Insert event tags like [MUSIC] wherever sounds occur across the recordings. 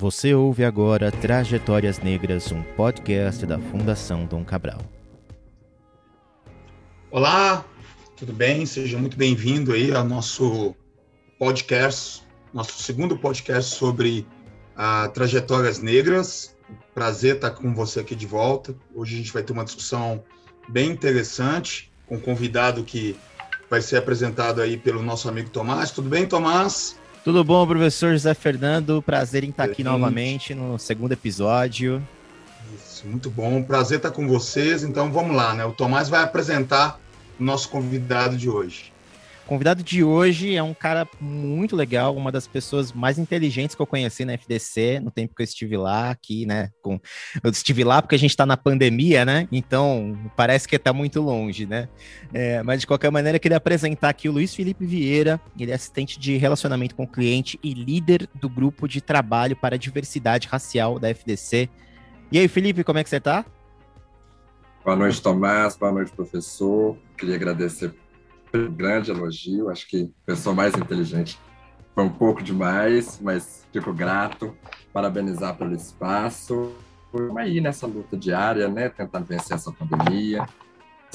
Você ouve agora Trajetórias Negras, um podcast da Fundação Dom Cabral. Olá, tudo bem? Seja muito bem-vindo aí ao nosso podcast, nosso segundo podcast sobre a Trajetórias Negras. Prazer estar com você aqui de volta. Hoje a gente vai ter uma discussão bem interessante com um convidado que vai ser apresentado aí pelo nosso amigo Tomás. Tudo bem, Tomás? Tudo bom, professor José Fernando? Prazer em estar aqui novamente no segundo episódio. Isso, muito bom. Prazer estar com vocês. Então vamos lá, né? O Tomás vai apresentar o nosso convidado de hoje. Convidado de hoje é um cara muito legal, uma das pessoas mais inteligentes que eu conheci na FDC no tempo que eu estive lá, aqui, né? Com... Eu estive lá porque a gente está na pandemia, né? Então parece que está muito longe, né? É, mas de qualquer maneira, eu queria apresentar aqui o Luiz Felipe Vieira, ele é assistente de relacionamento com cliente e líder do grupo de trabalho para a diversidade racial da FDC. E aí, Felipe, como é que você está? Boa noite, Tomás. Boa noite, professor. Queria agradecer pelo grande elogio. Acho que pessoa mais inteligente foi um pouco demais, mas fico grato. Parabenizar pelo espaço. Vamos aí nessa luta diária, né? Tentando vencer essa pandemia,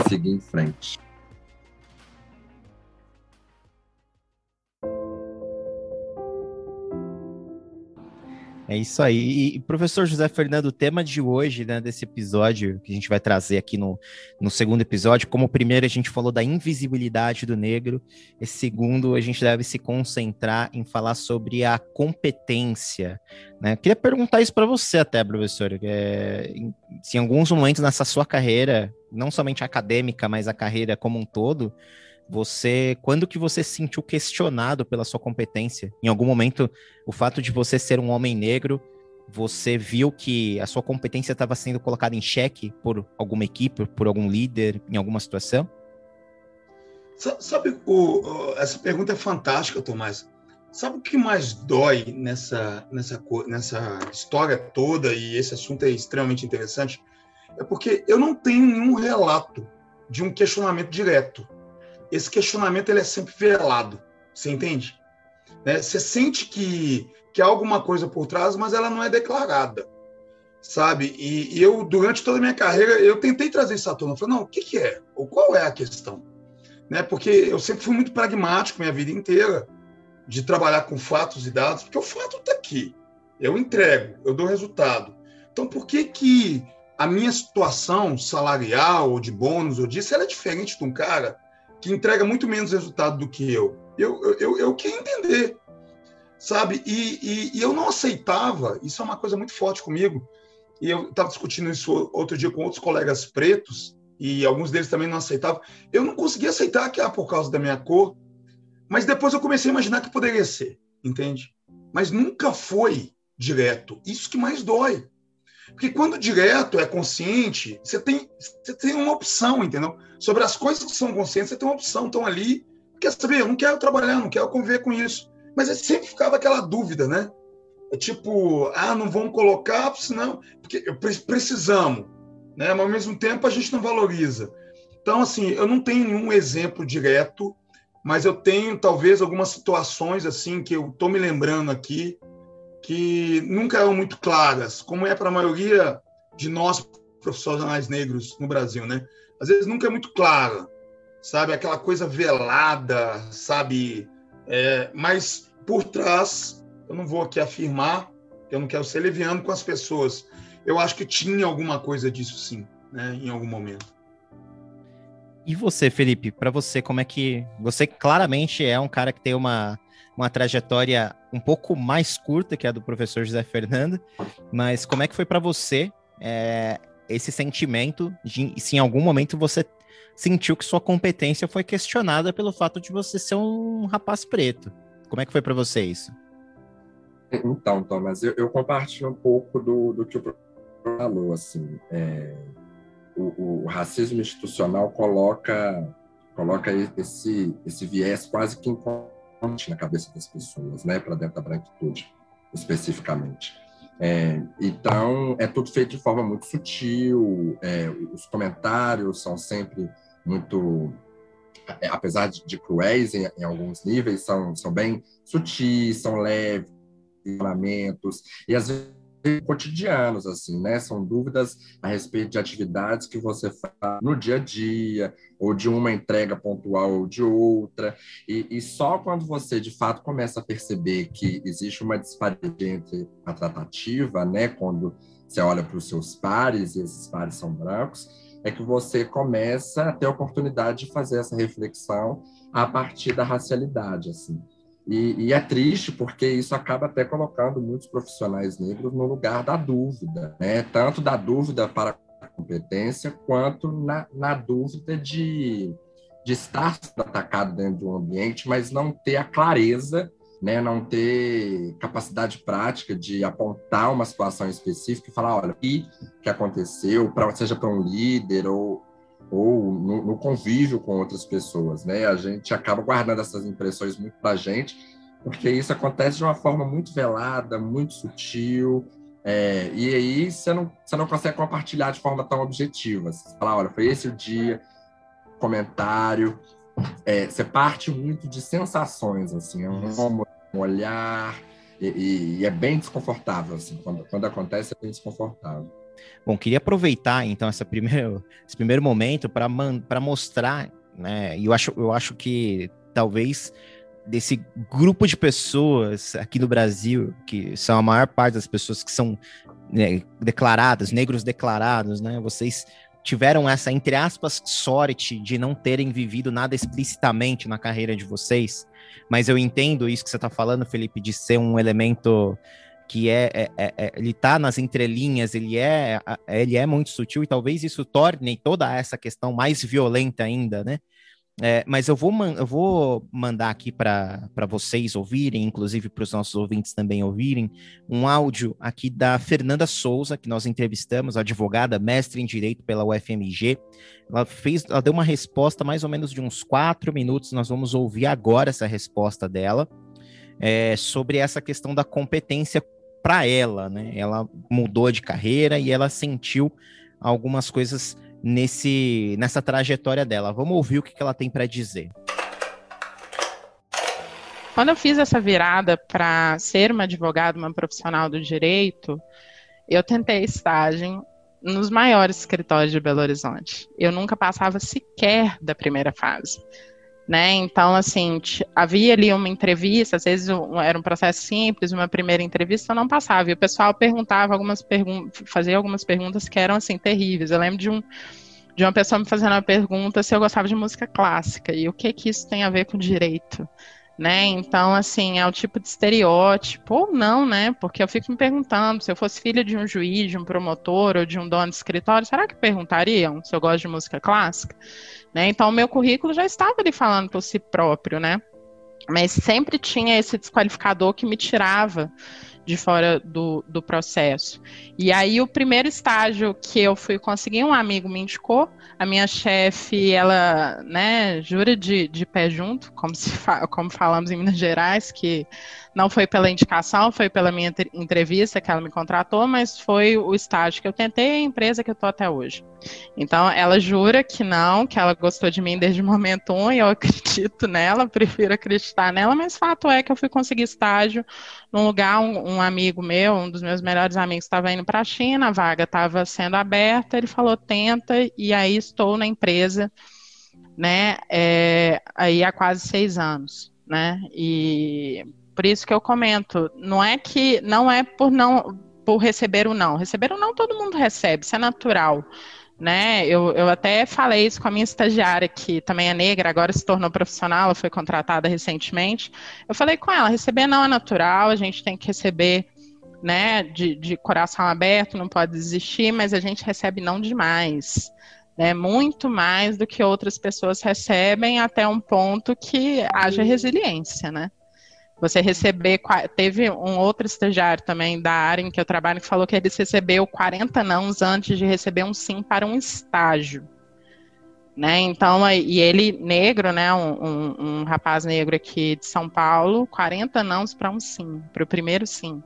seguir em frente. É isso aí. E, professor José Fernando, o tema de hoje, né, desse episódio, que a gente vai trazer aqui no, no segundo episódio, como o primeiro a gente falou da invisibilidade do negro, esse segundo a gente deve se concentrar em falar sobre a competência. Né? Queria perguntar isso para você até, professor. É, se em alguns momentos nessa sua carreira, não somente acadêmica, mas a carreira como um todo, você, quando que você se sentiu questionado pela sua competência? Em algum momento, o fato de você ser um homem negro, você viu que a sua competência estava sendo colocada em xeque por alguma equipe, por algum líder, em alguma situação? Sabe, o, essa pergunta é fantástica, Tomás. Sabe o que mais dói nessa, nessa, nessa história toda, e esse assunto é extremamente interessante? É porque eu não tenho nenhum relato de um questionamento direto esse questionamento ele é sempre velado, você entende? Né? Você sente que, que há alguma coisa por trás, mas ela não é declarada, sabe? E, e eu, durante toda a minha carreira, eu tentei trazer isso à tona. Eu falei, não, o que, que é? Ou qual é a questão? Né? Porque eu sempre fui muito pragmático minha vida inteira, de trabalhar com fatos e dados, porque o fato está aqui. Eu entrego, eu dou resultado. Então, por que que a minha situação salarial, ou de bônus, ou disso, ela é diferente de um cara que entrega muito menos resultado do que eu. Eu, eu, eu, eu queria entender, sabe? E, e, e, eu não aceitava, isso é uma coisa muito forte comigo, e eu estava discutindo isso outro dia com outros colegas pretos, e alguns deles também não aceitavam. Eu não conseguia aceitar que era por causa da minha cor, mas depois eu comecei a imaginar que poderia ser, entende? Mas nunca foi direto. Isso que mais dói. Porque quando direto é consciente, você tem, você tem uma opção, entendeu? Sobre as coisas que são conscientes, você tem uma opção. Estão ali, quer saber? Eu não quero trabalhar, não quero conviver com isso. Mas sempre ficava aquela dúvida, né? É tipo, ah, não vamos colocar, senão. Porque precisamos, né? Mas ao mesmo tempo a gente não valoriza. Então, assim, eu não tenho nenhum exemplo direto, mas eu tenho talvez algumas situações assim que eu estou me lembrando aqui que nunca eram muito claras, como é para a maioria de nós profissionais negros no Brasil, né? Às vezes nunca é muito clara, sabe? Aquela coisa velada, sabe? É, mas por trás, eu não vou aqui afirmar, eu não quero ser leviano com as pessoas. Eu acho que tinha alguma coisa disso sim, né? Em algum momento. E você, Felipe? Para você, como é que você claramente é um cara que tem uma uma trajetória um pouco mais curta que a do professor José Fernando, mas como é que foi para você é, esse sentimento de se em algum momento você sentiu que sua competência foi questionada pelo fato de você ser um rapaz preto? Como é que foi para você isso? Então, Thomas, eu, eu, compartilho um pouco do, do que o professor falou, assim, é, o, o, racismo institucional coloca coloca esse esse viés quase que na cabeça das pessoas, né, para dentro da branquitude, especificamente. É, então, é tudo feito de forma muito sutil, é, os comentários são sempre muito, é, apesar de, de cruéis em, em, alguns níveis, são, são bem sutis, são leves, e às vezes cotidianos, assim, né? São dúvidas a respeito de atividades que você faz no dia a dia, ou de uma entrega pontual ou de outra. E, e só quando você, de fato, começa a perceber que existe uma disparidade entre a tratativa, né? Quando você olha para os seus pares, e esses pares são brancos, é que você começa a ter a oportunidade de fazer essa reflexão a partir da racialidade, assim. E, e, é triste porque isso acaba até colocando muitos profissionais negros no lugar da dúvida, né? tanto da dúvida para a competência, quanto na, na dúvida de, de estar atacado dentro de um ambiente, mas não ter a clareza, né? não ter capacidade prática de apontar uma situação específica e falar: olha, o que, aconteceu, pra, seja para um líder ou, ou no, no, convívio com outras pessoas, né? A gente acaba guardando essas impressões muito para a gente, porque isso acontece de uma forma muito velada, muito sutil, é, e aí você não, você não consegue compartilhar de forma tão objetiva. Você fala, olha, foi esse o dia, comentário, é, você parte muito de sensações, assim, é um, um olhar, e, e, e, é bem desconfortável, assim, quando, quando acontece é bem desconfortável. Bom, queria aproveitar então essa primeiro, [LAUGHS] esse primeiro momento para mostrar, né? E eu acho, eu acho que talvez desse grupo de pessoas aqui no Brasil, que são a maior parte das pessoas que são né, declaradas, negros declarados, né? Vocês tiveram essa, entre aspas, sorte de não terem vivido nada explicitamente na carreira de vocês, mas eu entendo isso que você está falando, Felipe, de ser um elemento que é, é, é, é, ele tá nas entrelinhas, ele é, ele é muito sutil e talvez isso torne toda essa questão mais violenta ainda, né? É, mas eu vou, eu vou mandar aqui para vocês ouvirem, inclusive para os nossos ouvintes também ouvirem, um áudio aqui da Fernanda Souza, que nós entrevistamos, advogada, mestre em Direito pela UFMG. Ela fez, ela deu uma resposta mais ou menos de uns quatro minutos. Nós vamos ouvir agora essa resposta dela. É, sobre essa questão da competência para ela, né? Ela mudou de carreira e ela sentiu algumas coisas nesse nessa trajetória dela. Vamos ouvir o que, ela tem para dizer. Quando eu fiz essa virada para ser uma advogada, uma profissional do direito, eu tentei estágio nos maiores escritórios de Belo Horizonte. Eu nunca passava sequer da primeira fase né? Então, assim, havia ali uma entrevista, às vezes um, era um processo simples, uma primeira entrevista não passava, e o pessoal perguntava algumas perguntas, fazia algumas perguntas que eram, assim, terríveis. Eu lembro de um de uma pessoa me fazendo uma pergunta se eu gostava de música clássica, e o que que isso tem a ver com direito? Né? Então, assim, é o tipo de estereótipo, ou não, né? Porque eu fico me perguntando, se eu fosse filha de um juiz, de um promotor ou de um dono de escritório, será que perguntariam se eu gosto de música clássica? Né? Então, o meu currículo já estava ali falando por si próprio, né? Mas sempre tinha esse desqualificador que me tirava de fora do, do processo. E aí, o primeiro estágio que eu fui conseguir, um amigo me indicou, a minha chefe, ela, né, jura de, de pé junto, como, se fa como falamos em Minas Gerais, que não foi pela indicação, foi pela minha entrevista que ela me contratou, mas foi o estágio que eu tentei e a empresa que eu estou até hoje. Então, ela jura que não, que ela gostou de mim desde o momento um, e eu [LAUGHS] acredito nela, prefiro acreditar nela, mas fato é que eu fui conseguir estágio num lugar, um, um amigo meu, um dos meus melhores amigos, estava indo para a China, a vaga estava sendo aberta, ele falou, tenta, e aí estou na empresa, né, é, aí há quase seis anos, né, e por isso que eu comento, não é que não é por não por receber o não. Receber o não todo mundo recebe, isso é natural. Né? Eu, eu até falei isso com a minha estagiária, que também é negra, agora se tornou profissional, ela foi contratada recentemente. Eu falei com ela: receber não é natural, a gente tem que receber né, de, de coração aberto, não pode desistir, mas a gente recebe não demais. Né, muito mais do que outras pessoas recebem, até um ponto que haja resiliência, né? Você receber. Teve um outro estagiário também da área em que eu trabalho que falou que ele recebeu 40 nãos antes de receber um sim para um estágio. Né? Então, e ele negro, né? Um, um, um rapaz negro aqui de São Paulo, 40 nãos para um sim, para o primeiro sim.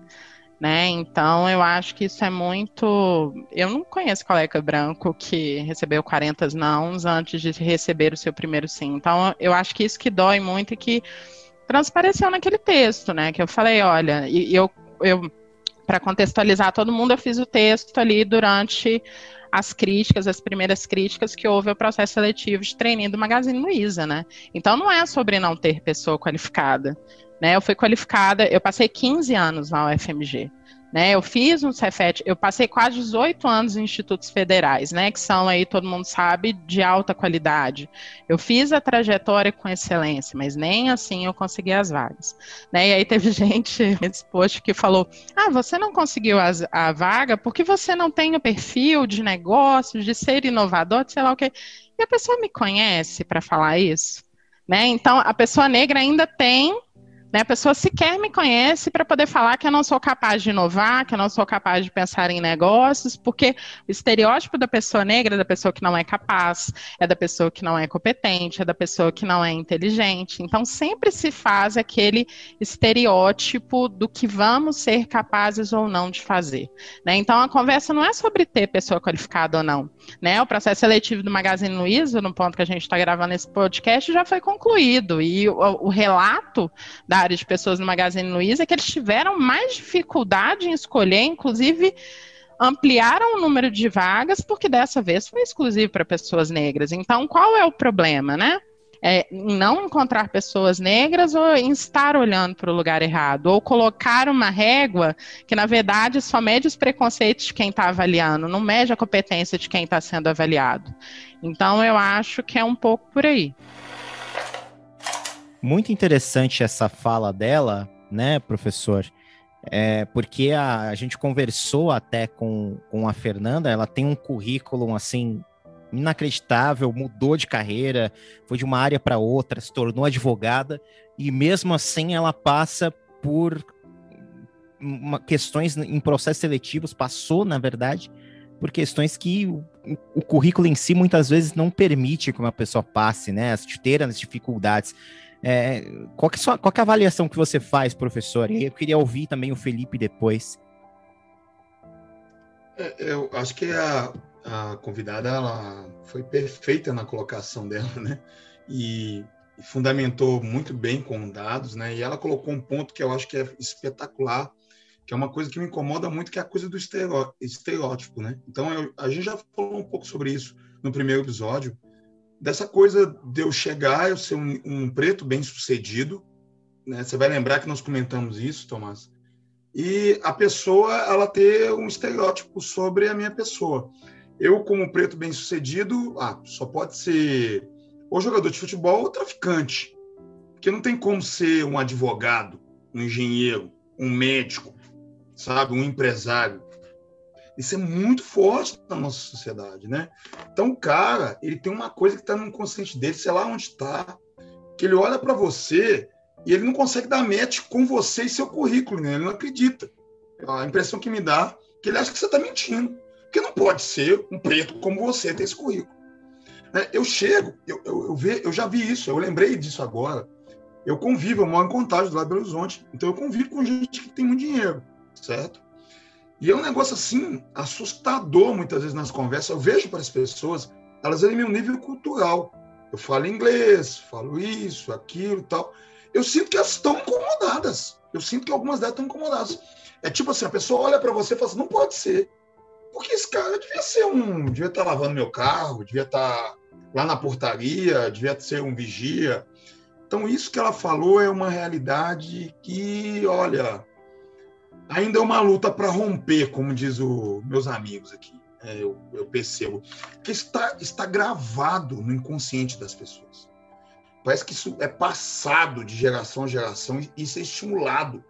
Né? Então, eu acho que isso é muito. Eu não conheço colega branco que recebeu 40 nãos antes de receber o seu primeiro sim. Então, eu acho que isso que dói muito e que transpareceu naquele texto, né? Que eu falei, olha, e, eu eu para contextualizar todo mundo, eu fiz o texto ali durante as críticas, as primeiras críticas que houve ao processo seletivo de treininho do Magazine Luiza, né? Então não é sobre não ter pessoa qualificada, né? Eu fui qualificada, eu passei 15 anos na UFMG. Né, eu fiz um Cefet, eu passei quase 18 anos em institutos federais, né, que são aí, todo mundo sabe, de alta qualidade. Eu fiz a trajetória com excelência, mas nem assim eu consegui as vagas. Né, e aí teve [LAUGHS] gente nesse que falou: ah, você não conseguiu as, a vaga porque você não tem o perfil de negócios, de ser inovador, de sei lá o quê. E a pessoa me conhece para falar isso? Né? Então, a pessoa negra ainda tem né? A pessoa sequer me conhece para poder falar que eu não sou capaz de inovar, que eu não sou capaz de pensar em negócios, porque o estereótipo da pessoa negra é da pessoa que não é capaz, é da pessoa que não é competente, é da pessoa que não é inteligente. Então, sempre se faz aquele estereótipo do que vamos ser capazes ou não de fazer. Né? Então, a conversa não é sobre ter pessoa qualificada ou não. Né? O processo seletivo do Magazine Luiza, no ponto que a gente está gravando esse podcast, já foi concluído. E o, o relato da área de pessoas no Magazine Luiza que eles tiveram mais dificuldade em escolher, inclusive ampliaram o número de vagas, porque dessa vez foi exclusivo para pessoas negras. Então, qual é o problema, né? É, não encontrar pessoas negras ou em estar olhando para o lugar errado, ou colocar uma régua que, na verdade, só mede os preconceitos de quem está avaliando, não mede a competência de quem está sendo avaliado. Então, eu acho que é um pouco por aí. Muito interessante essa fala dela, né, professor? É, porque a, a gente conversou até com, com a Fernanda, ela tem um currículo assim inacreditável, mudou de carreira, foi de uma área para outra, se tornou advogada e mesmo assim ela passa por uma, questões em processos seletivos, passou, na verdade, por questões que o, o, currículo em si muitas vezes não permite que uma pessoa passe, né? As ter as dificuldades. É, qual, que é sua, qual que é a avaliação que você faz, professor? Eu queria ouvir também o Felipe depois. É, eu acho que a, a convidada ela foi perfeita na colocação dela, né? E, e fundamentou muito bem com dados, né? E ela colocou um ponto que eu acho que é espetacular, que é uma coisa que me incomoda muito, que é a coisa do estereótipo, né? Então, eu, a gente já falou um pouco sobre isso no primeiro episódio, dessa coisa de eu chegar, eu ser um, um preto bem sucedido, né? Você vai lembrar que nós comentamos isso, Tomás. E a pessoa ela ter um estereótipo sobre a minha pessoa. Eu, como preto bem sucedido, ah, só pode ser ou jogador de futebol ou traficante. Porque não tem como ser um advogado, um engenheiro, um médico, sabe, um empresário. Isso é muito forte na nossa sociedade, né? Então, o cara, ele tem uma coisa que está no inconsciente dele, sei lá onde está, que ele olha para você e ele não consegue dar match com você e seu currículo, né? Ele não acredita. A impressão que me dá é que ele acha que você está mentindo. Porque não pode ser um preto como você ter esse currículo. Né? Eu chego, eu, eu, eu, ve, eu já vi isso, eu lembrei disso agora. Eu convivo, eu moro em Contagem, do lado do Horizonte. Então, eu convivo com gente que tem muito dinheiro, certo? E é um negócio assim, assustador muitas vezes nas conversas. Eu vejo para as pessoas, elas verem meu nível cultural. Eu falo inglês, falo isso, aquilo tal. Eu sinto que elas estão incomodadas. Eu sinto que algumas delas estão incomodadas. É tipo assim, a pessoa olha para você e fala assim, não pode ser. Porque esse cara devia ser um. devia estar tá lavando meu carro, devia estar tá lá na portaria, devia ser um vigia. Então, isso que ela falou é uma realidade que, olha, ainda é uma luta para romper, como diz o meus amigos aqui. É, eu, eu, percebo que está, está gravado no inconsciente das pessoas. Parece que isso é passado de geração a geração e isso é estimulado.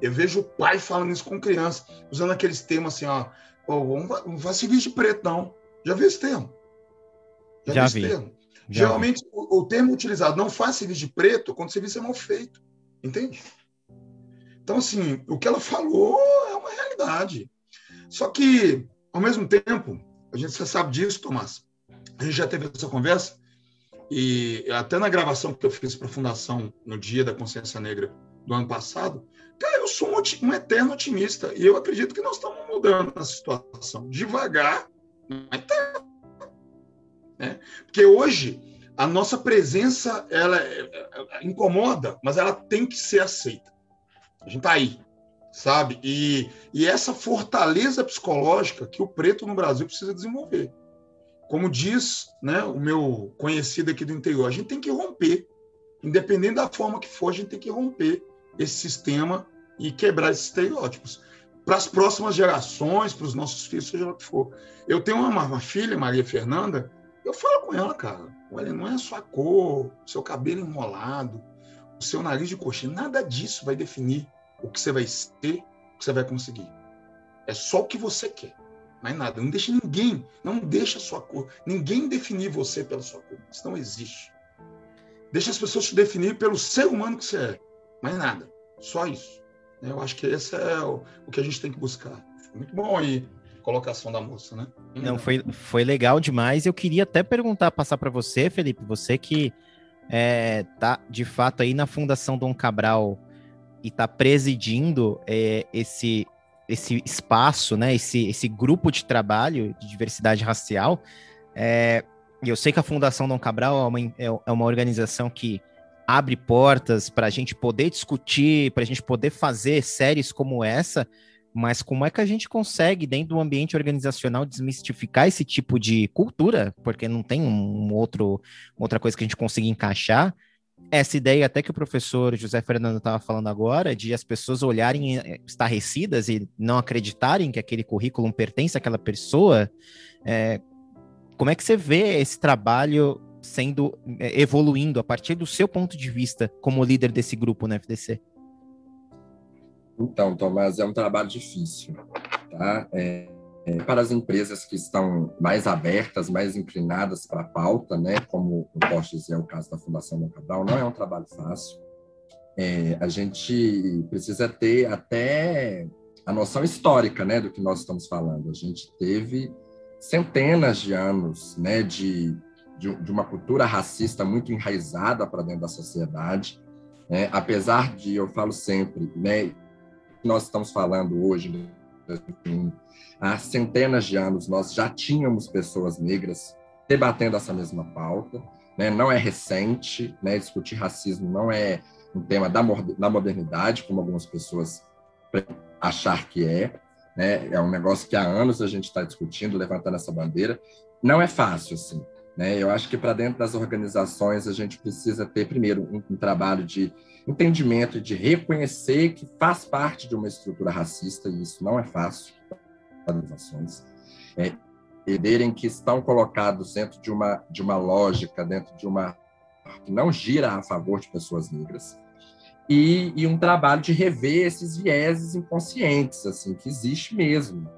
Eu vejo o pai falando isso com criança, usando aqueles termos assim, ó, oh, não vai se vestir de preto, não. Já vi esse termo? Já, Já vi. Termo? Já Geralmente, vi. O, o, termo utilizado, não faz serviço de preto, quando o serviço é mal feito. Entende? Então, assim, o que ela falou é uma realidade. Só que, ao mesmo tempo, a gente já sabe disso, Tomás. A gente já teve essa conversa, e até na gravação que eu fiz para a Fundação no Dia da Consciência Negra do ano passado, cara, eu sou um, um eterno otimista. E eu acredito que nós estamos mudando essa situação. Devagar, mas tá. Né? Porque hoje a nossa presença ela é, é, é, incomoda, mas ela tem que ser aceita. A gente está aí, sabe? E, e essa fortaleza psicológica que o preto no Brasil precisa desenvolver. Como diz né, o meu conhecido aqui do interior, a gente tem que romper. Independente da forma que for, a gente tem que romper esse sistema e quebrar esses estereótipos. Para as próximas gerações, para os nossos filhos, seja o que for. Eu tenho uma, uma filha, Maria Fernanda, eu falo com ela, cara, olha, não é a sua cor, seu cabelo enrolado, o seu nariz de coxinha, nada disso vai definir o que você vai ser, o que você vai conseguir. É só o que você quer, mais nada. Não deixe ninguém, não deixe a sua cor, ninguém definir você pela sua cor. Isso não existe. Deixa as pessoas te definir pelo ser humano que você é, mais nada. Só isso. Eu acho que esse é o, o que a gente tem que buscar. Muito bom aí colocação da moça, né? Não, foi, foi legal demais. Eu queria até perguntar, passar para você, Felipe, você que é, tá de fato aí na Fundação Dom Cabral e tá presidindo é, esse, esse espaço, né? Esse, esse grupo de trabalho de diversidade racial. É, eu sei que a Fundação Dom Cabral é uma, é, é uma organização que abre portas para a gente poder discutir, para a gente poder fazer séries como essa, mas como é que a gente consegue, dentro do ambiente organizacional, desmistificar esse tipo de cultura? Porque não tem um outro, outra coisa que a gente consiga encaixar. Essa ideia, até que o professor José Fernando estava falando agora, de as pessoas olharem eh, estarrecidas e não acreditarem que aquele currículo pertence àquela pessoa. É, como é que você vê esse trabalho sendo eh, evoluindo a partir do seu ponto de vista como líder desse grupo no FDC? Então, Tomás, é um trabalho difícil, tá? É, para as empresas que estão mais abertas, mais inclinadas para a pauta, né? Como eu posso dizer é o caso da Fundação Dom Cabral, não é um trabalho fácil. É, a gente precisa ter até a noção histórica, né, do que nós estamos falando. A gente teve centenas de anos, né, de, de, de uma cultura racista muito enraizada para dentro da sociedade. Né? Apesar de, eu falo sempre, né, nós estamos falando hoje, há centenas de anos, nós já tínhamos pessoas negras debatendo essa mesma pauta, né? não é recente, né? discutir racismo não é um tema da, da modernidade, como algumas pessoas achar que é, né? é um negócio que há anos a gente está discutindo, levantando essa bandeira, não é fácil, assim, né? Eu acho que para dentro das organizações a gente precisa ter, primeiro, um, um trabalho de entendimento, de reconhecer que faz parte de uma estrutura racista, e isso não é fácil para organizações. É, entenderem que estão colocados dentro de uma, de uma lógica, dentro de uma que não gira a favor de pessoas negras, e, e um trabalho de rever esses vieses inconscientes, assim, que existe mesmo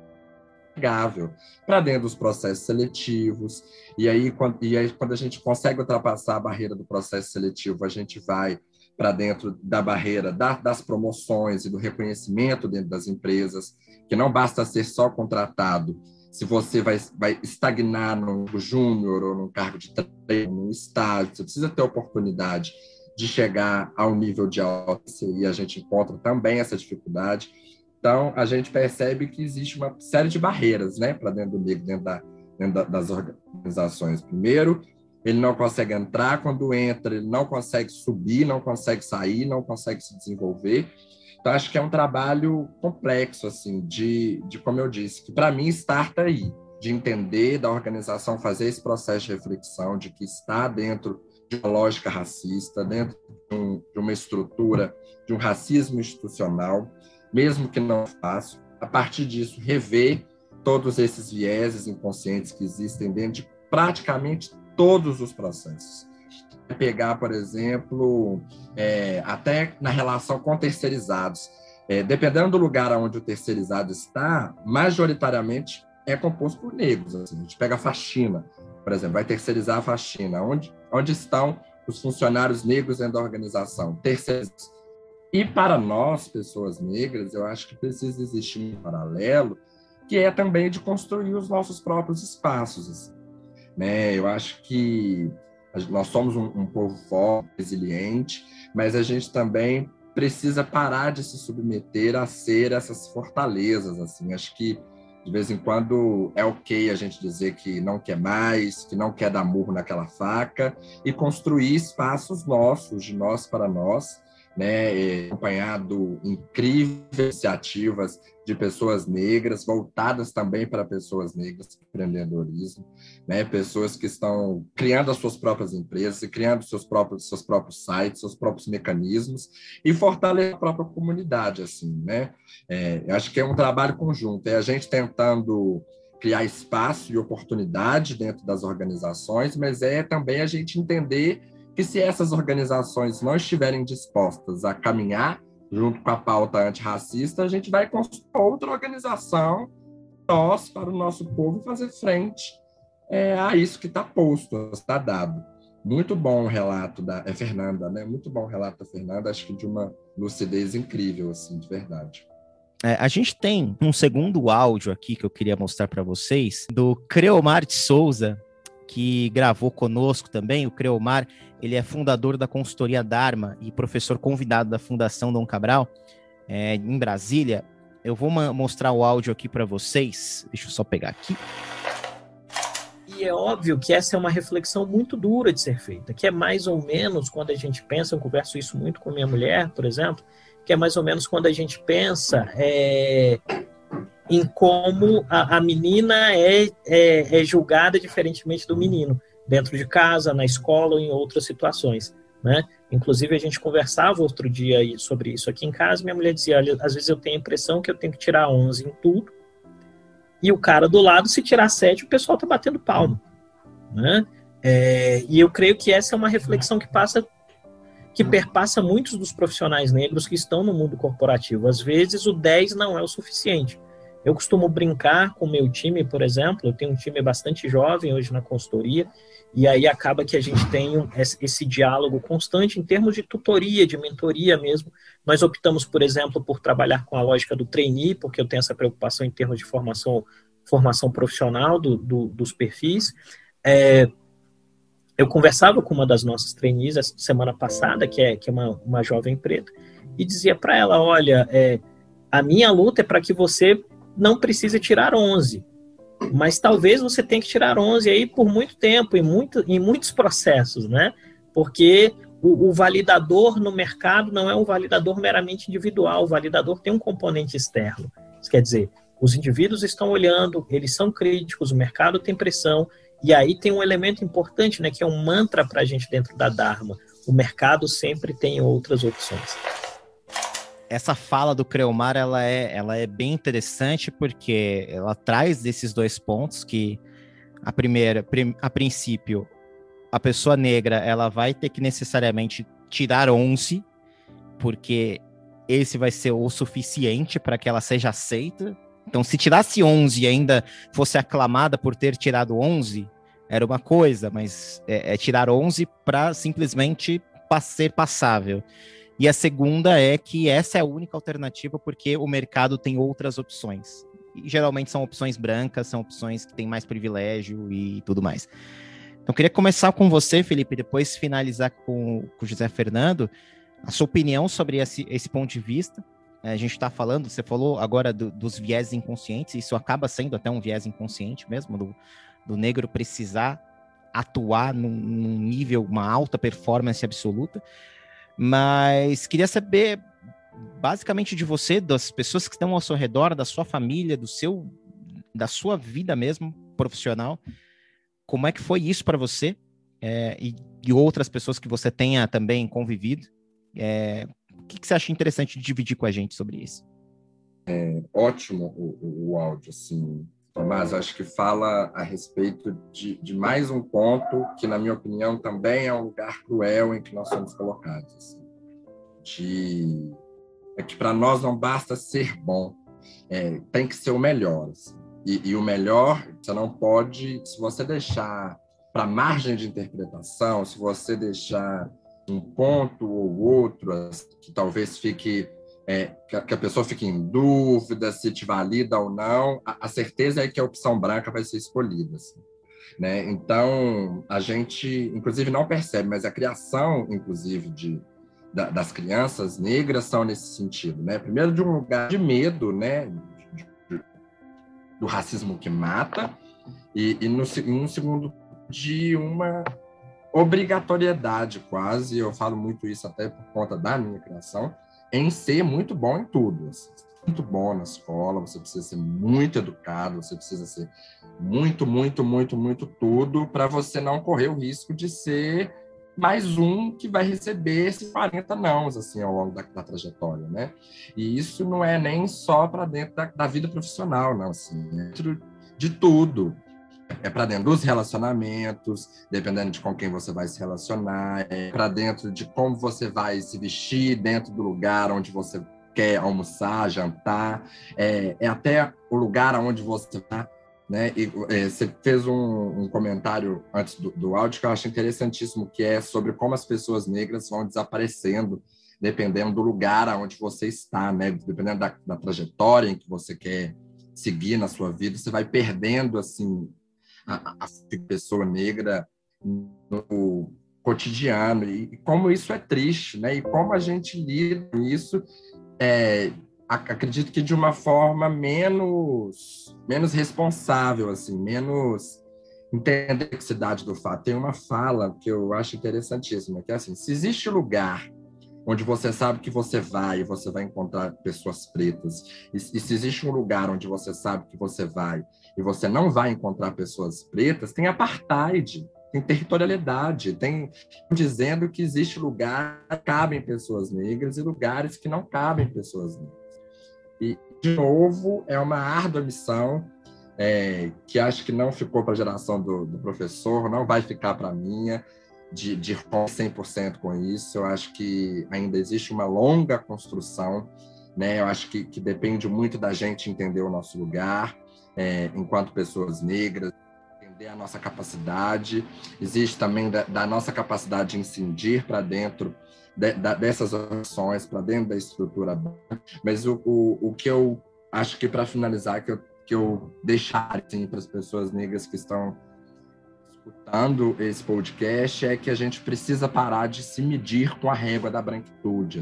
para dentro dos processos seletivos. E aí, quando, e aí, quando a gente consegue ultrapassar a barreira do processo seletivo, a gente vai para dentro da barreira da, das promoções e do reconhecimento dentro das empresas, que não basta ser só contratado se você vai, vai estagnar no júnior ou num cargo de treino, estágio, você precisa ter oportunidade de chegar ao nível de alta, e a gente encontra também essa dificuldade. Então, a gente percebe que existe uma série de barreiras né, para dentro do negro, dentro, da, dentro da, das organizações. Primeiro, ele não consegue entrar, quando entra, ele não consegue subir, não consegue sair, não consegue se desenvolver. Então, acho que é um trabalho complexo, assim, de, de como eu disse, que para mim starta aí, de entender da organização, fazer esse processo de reflexão, de que está dentro de uma lógica racista, dentro de, um, de uma estrutura de um racismo institucional, mesmo que não fácil, a partir disso, rever todos esses vieses inconscientes que existem dentro de praticamente todos os processos. Pegar, por exemplo, é, até na relação com terceirizados. É, dependendo do lugar onde o terceirizado está, majoritariamente é composto por negros. Assim. A gente pega a faxina, por exemplo, vai terceirizar a faxina. Onde, onde estão os funcionários negros dentro da organização? Terceirizados e para nós, pessoas negras, eu acho que precisa existir um paralelo, que é também de construir os nossos próprios espaços. Assim, né? Eu acho que nós somos um, um povo forte, resiliente, mas a gente também precisa parar de se submeter a ser essas fortalezas. Assim, acho que de vez em quando é ok a gente dizer que não quer mais, que não quer dar murro naquela faca e construir espaços nossos, de nós para nós, né, acompanhado incríveis iniciativas de pessoas negras, voltadas também para pessoas negras, empreendedorismo, né, pessoas que estão criando as suas próprias empresas, criando seus próprios, seus próprios sites, seus próprios mecanismos e fortalecer a própria comunidade, assim, né? É, acho que é um trabalho conjunto, é a gente tentando criar espaço e oportunidade dentro das organizações, mas é também a gente entender que se essas organizações não estiverem dispostas a caminhar junto com a pauta antirracista, a gente vai construir outra organização, nós, para o nosso povo, fazer frente é, a isso que está posto, está dado. Muito bom o relato da é Fernanda, né? Muito bom o relato da Fernanda, acho que de uma lucidez incrível, assim, de verdade. É, a gente tem um segundo áudio aqui que eu queria mostrar para vocês, do Creomar de Souza, que gravou conosco também. O Creomar, ele é fundador da consultoria Dharma e professor convidado da Fundação Dom Cabral, é, em Brasília. Eu vou mostrar o áudio aqui para vocês. Deixa eu só pegar aqui. E é óbvio que essa é uma reflexão muito dura de ser feita, que é mais ou menos quando a gente pensa, eu converso isso muito com minha mulher, por exemplo, que é mais ou menos quando a gente pensa é, em como a, a menina é, é, é, julgada diferentemente do menino, dentro de casa, na escola ou em outras situações. Né? Inclusive, a gente conversava outro dia sobre isso aqui em casa. Minha mulher dizia: Olha, às vezes eu tenho a impressão que eu tenho que tirar 11 em tudo, e o cara do lado, se tirar 7, o pessoal está batendo palmo. Né? É, e eu creio que essa é uma reflexão que passa que perpassa muitos dos profissionais negros que estão no mundo corporativo. Às vezes o 10 não é o suficiente. Eu costumo brincar com o meu time, por exemplo, eu tenho um time bastante jovem hoje na consultoria, e aí acaba que a gente tem esse diálogo constante em termos de tutoria, de mentoria mesmo. Nós optamos, por exemplo, por trabalhar com a lógica do trainee, porque eu tenho essa preocupação em termos de formação, formação profissional do, do, dos perfis. É, eu conversava com uma das nossas trainees semana passada, que é, que é uma, uma jovem preta, e dizia para ela: olha, é, a minha luta é para que você não precisa tirar 11. Mas talvez você tenha que tirar 11 aí por muito tempo, em, muito, em muitos processos, né? Porque o, o, validador no mercado não é um validador meramente individual, o validador tem um componente externo. Isso quer dizer, os indivíduos estão olhando, eles são críticos, o mercado tem pressão, e aí tem um elemento importante, né, que é um mantra para a gente dentro da Dharma. O mercado sempre tem outras opções essa fala do Creomar ela é, ela é bem interessante porque ela traz desses dois pontos que a primeira, a princípio, a pessoa negra ela vai ter que necessariamente tirar 11 porque esse vai ser o suficiente para que ela seja aceita. Então, se tirasse 11 e ainda fosse aclamada por ter tirado 11, era uma coisa, mas é, é tirar 11 para simplesmente ser passável. E a segunda é que essa é a única alternativa porque o mercado tem outras opções. E geralmente são opções brancas, são opções que têm mais privilégio e tudo mais. Então, queria começar com você, Felipe, depois finalizar com, com o José Fernando, a sua opinião sobre esse, esse ponto de vista. A gente está falando, você falou agora do, dos viés inconscientes, isso acaba sendo até um viés inconsciente mesmo, do, do negro precisar atuar num, num nível, uma alta performance absoluta. Mas queria saber basicamente de você, das pessoas que estão ao seu redor, da sua família, do seu da sua vida mesmo profissional. Como é que foi isso para você é, e, e, outras pessoas que você tenha também convivido? É, o que, que, você acha interessante de dividir com a gente sobre isso? É, ótimo o, o áudio, assim, Tomás, acho que fala a respeito de, de, mais um ponto que, na minha opinião, também é um lugar cruel em que nós somos colocados. Assim, de é que para nós não basta ser bom, é, tem que ser o melhor. Assim. E, e, o melhor, você não pode, se você deixar para margem de interpretação, se você deixar um ponto ou outro que talvez fique é, que, a, pessoa fique em dúvida se te valida ou não, a, a, certeza é que a opção branca vai ser escolhida. Assim, né? Então, a gente, inclusive, não percebe, mas a criação, inclusive, de, da, das crianças negras são nesse sentido. Né? Primeiro, de um lugar de medo, né? Do racismo que mata, e, e no, em um segundo, de uma obrigatoriedade quase, eu falo muito isso até por conta da minha criação, em ser muito bom em tudo. Assim, muito bom na escola, você precisa ser muito educado, você precisa ser muito, muito, muito, muito tudo para você não correr o risco de ser mais um que vai receber esses 40 nãos assim ao longo da, da trajetória, né? E isso não é nem só para dentro da, da, vida profissional, não, assim, dentro de tudo. É para dentro dos relacionamentos, dependendo de com quem você vai se relacionar, é para dentro de como você vai se vestir dentro do lugar onde você quer almoçar, jantar, é, é até o lugar onde você está né? E, é, você fez um, um comentário antes do, do, áudio que eu acho interessantíssimo, que é sobre como as pessoas negras vão desaparecendo dependendo do lugar aonde você está, né? Dependendo da, da trajetória em que você quer seguir na sua vida, você vai perdendo assim a, a pessoa negra no cotidiano e, como isso é triste, né? E como a gente lida com isso é, acredito que de uma forma menos menos responsável assim menos entender a complexidade do fato tem uma fala que eu acho interessantíssima que é assim se existe lugar onde você sabe que você vai e você vai encontrar pessoas pretas e, e se existe um lugar onde você sabe que você vai e você não vai encontrar pessoas pretas tem apartheid tem territorialidade, tem dizendo que existe lugar que cabem pessoas negras e lugares que não cabem pessoas negras. E, de novo, é uma árdua missão é, que acho que não ficou para a geração do, do, professor, não vai ficar para a minha, de, de 100% com isso. Eu acho que ainda existe uma longa construção, né? eu acho que, que depende muito da gente entender o nosso lugar é, enquanto pessoas negras, entender a nossa capacidade, existe também da, da nossa capacidade de incidir para dentro de, da, dessas ações para dentro da estrutura. Mas o, o, o que eu acho que para finalizar, que eu, que eu deixar assim, para as pessoas negras que estão escutando esse podcast é que a gente precisa parar de se medir com a régua da branquitude.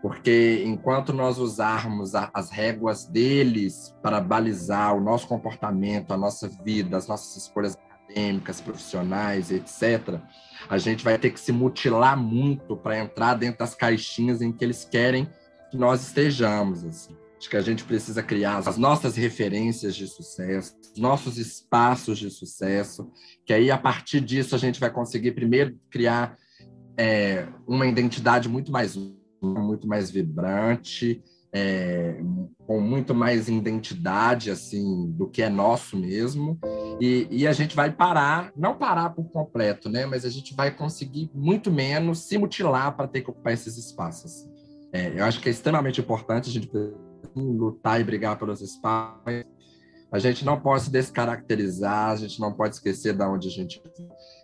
Porque enquanto nós usarmos a, as réguas deles para balizar o nosso comportamento, a nossa vida, as nossas escolhas acadêmicas, profissionais, etc., a gente vai ter que se mutilar muito para entrar dentro das caixinhas em que eles querem que nós estejamos. Assim. Acho que a gente precisa criar as nossas referências de sucesso, nossos espaços de sucesso, que aí a partir disso a gente vai conseguir primeiro criar é, uma identidade muito mais muito mais vibrante, é, com muito mais identidade assim do que é nosso mesmo. E, e, a gente vai parar não parar por completo né mas a gente vai conseguir muito menos se mutilar para ter que ocupar esses espaços. É, eu acho que é extremamente importante a gente lutar e brigar pelos espaços. A gente não pode se descaracterizar a gente não pode esquecer de onde a gente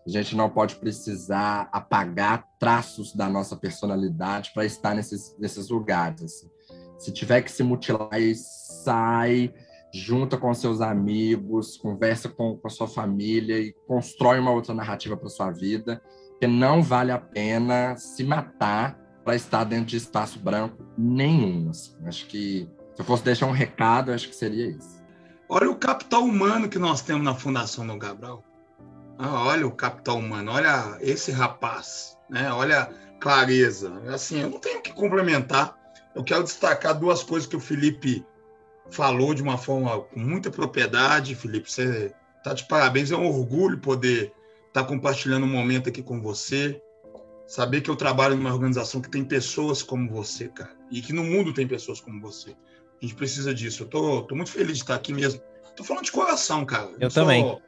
a gente não pode precisar apagar traços da nossa personalidade para estar nesses, nesses lugares assim. Se tiver que se mutilar, sai, junta com seus amigos, conversa com, com a sua família e constrói uma outra narrativa para sua vida, que não vale a pena se matar para estar dentro de espaço branco nenhum. Assim. Acho que se eu fosse deixar um recado, acho que seria isso. Olha o capital humano que nós temos na Fundação do Gabriel. Ah, olha o capital humano, olha esse rapaz, né? olha clareza. Assim, eu não tenho que complementar eu quero destacar duas coisas que o Felipe falou de uma forma com muita propriedade. Felipe, você está de parabéns, é um orgulho poder estar tá compartilhando um momento aqui com você. Saber que eu trabalho numa organização que tem pessoas como você, cara, e que no mundo tem pessoas como você. A gente precisa disso. Eu tô, tô muito feliz de estar aqui mesmo. Tô falando de coração, cara. Eu, eu também. Sou,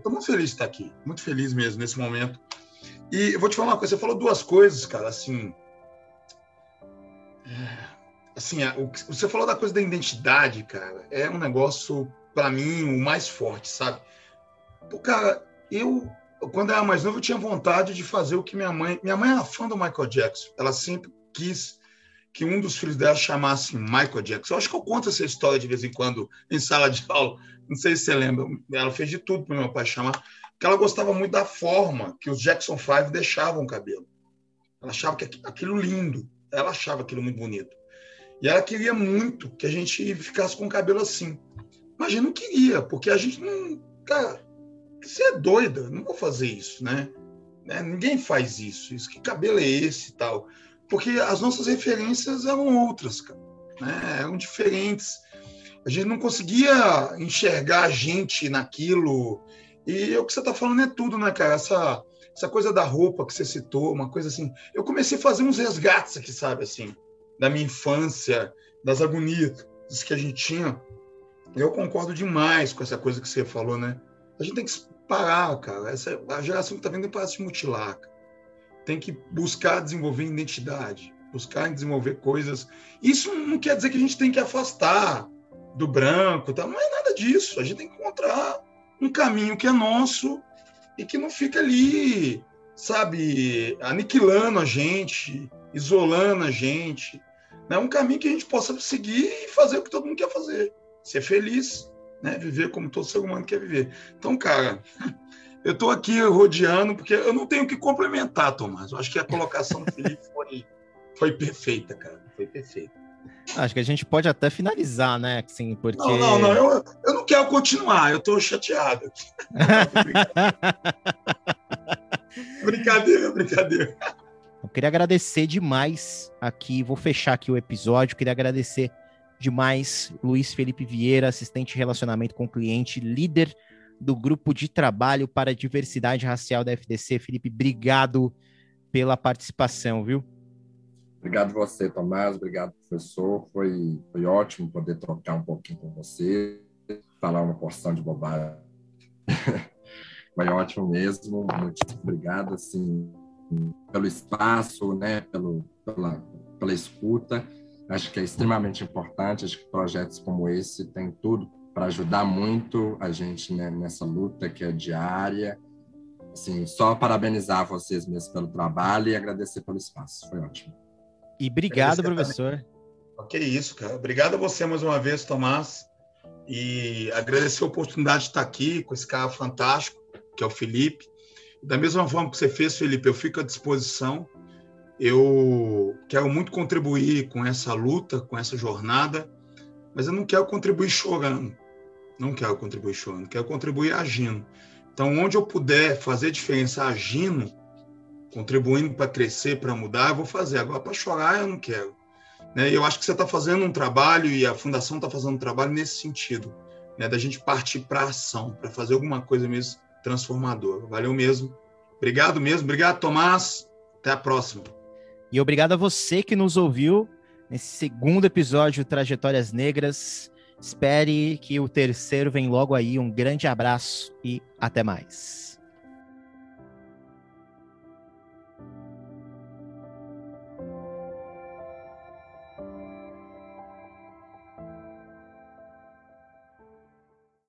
tô muito feliz de estar aqui, muito feliz mesmo nesse momento. E eu vou te falar uma coisa, você falou duas coisas, cara, assim, assim, o que você falou da coisa da identidade, cara, é um negócio para mim o mais forte, sabe? Pô, cara, eu quando era mais novo eu tinha vontade de fazer o que minha mãe, minha mãe era fã do Michael Jackson. Ela sempre quis que um dos filhos dela chamasse Michael Jackson. Eu acho que eu conto essa história de vez em quando em sala de aula. Não sei se você lembra. Ela fez de tudo para meu pai chamar, porque ela gostava muito da forma que os Jackson 5 deixavam o cabelo. Ela achava que aquilo lindo ela achava aquilo muito bonito. E ela queria muito que a gente ficasse com o cabelo assim. Mas a gente não queria, porque a gente não. Cara, você é doida, não vou fazer isso, né? Né? Ninguém faz isso. Isso que cabelo é esse e tal? Porque as nossas referências eram outras, cara, né? eram diferentes. A gente não conseguia enxergar a gente naquilo. E o que você está falando é tudo, né, cara? Essa, essa coisa da roupa que você citou, uma coisa assim. Eu comecei a fazer uns resgates aqui, sabe, assim, da minha infância, das agonias que a gente tinha. Eu concordo demais com essa coisa que você falou, né? A gente tem que parar, cara. Essa, a geração que está vindo para se mutilar. Cara. Tem que buscar desenvolver identidade, buscar desenvolver coisas. Isso não quer dizer que a gente tem que afastar do branco, tá? não é nada disso. A gente tem que encontrar um caminho que é nosso e que não fica ali, sabe, aniquilando a gente, isolando a gente. É um caminho que a gente possa seguir e fazer o que todo mundo quer fazer. Ser feliz, né? Viver como todo ser humano quer viver. Então, cara, [LAUGHS] eu estou aqui rodeando, porque eu não tenho que complementar, Tomás. Eu acho que a colocação do Felipe foi, foi perfeita, cara. Foi perfeita. Acho que a gente pode até finalizar, né? Assim, porque... Não, não, não. Eu, eu não quero continuar. Eu estou chateado. [LAUGHS] brincadeira, brincadeira. Eu queria agradecer demais aqui. Vou fechar aqui o episódio. Queria agradecer demais Luiz Felipe Vieira, assistente de relacionamento com cliente, líder do grupo de trabalho para a diversidade racial da FDC. Felipe, obrigado pela participação, viu? Obrigado você, Tomás. Obrigado, professor. Foi, foi ótimo poder trocar um pouquinho com você, falar uma porção de bobagem. [LAUGHS] foi ótimo mesmo. Muito obrigado, assim, pelo espaço, né, pelo, pela, pela escuta. Acho que é extremamente importante. Acho que projetos como esse têm tudo para ajudar muito a gente né, nessa luta que é diária. Assim, só parabenizar vocês mesmos pelo trabalho e agradecer pelo espaço. Foi ótimo. E obrigado, professor. Ok, isso, cara. Obrigado a você mais uma vez, Tomás. E agradecer a oportunidade de estar aqui com esse cara fantástico, que é o Felipe. Da mesma forma que você fez, Felipe, eu fico à disposição. Eu quero muito contribuir com essa luta, com essa jornada, mas eu não quero contribuir chorando. Não quero contribuir chorando, quero contribuir agindo. Então, onde eu puder fazer diferença agindo, contribuindo para crescer, para mudar, eu vou fazer. Agora, para chorar, eu não quero. Né? Eu acho que você está fazendo um trabalho e a Fundação está fazendo um trabalho nesse sentido, né? da gente partir para ação, para fazer alguma coisa mesmo transformadora. Valeu mesmo. Obrigado mesmo. Obrigado, Tomás. Até a próxima. E obrigado a você que nos ouviu nesse segundo episódio Trajetórias Negras. Espere que o terceiro vem logo aí. Um grande abraço e até mais.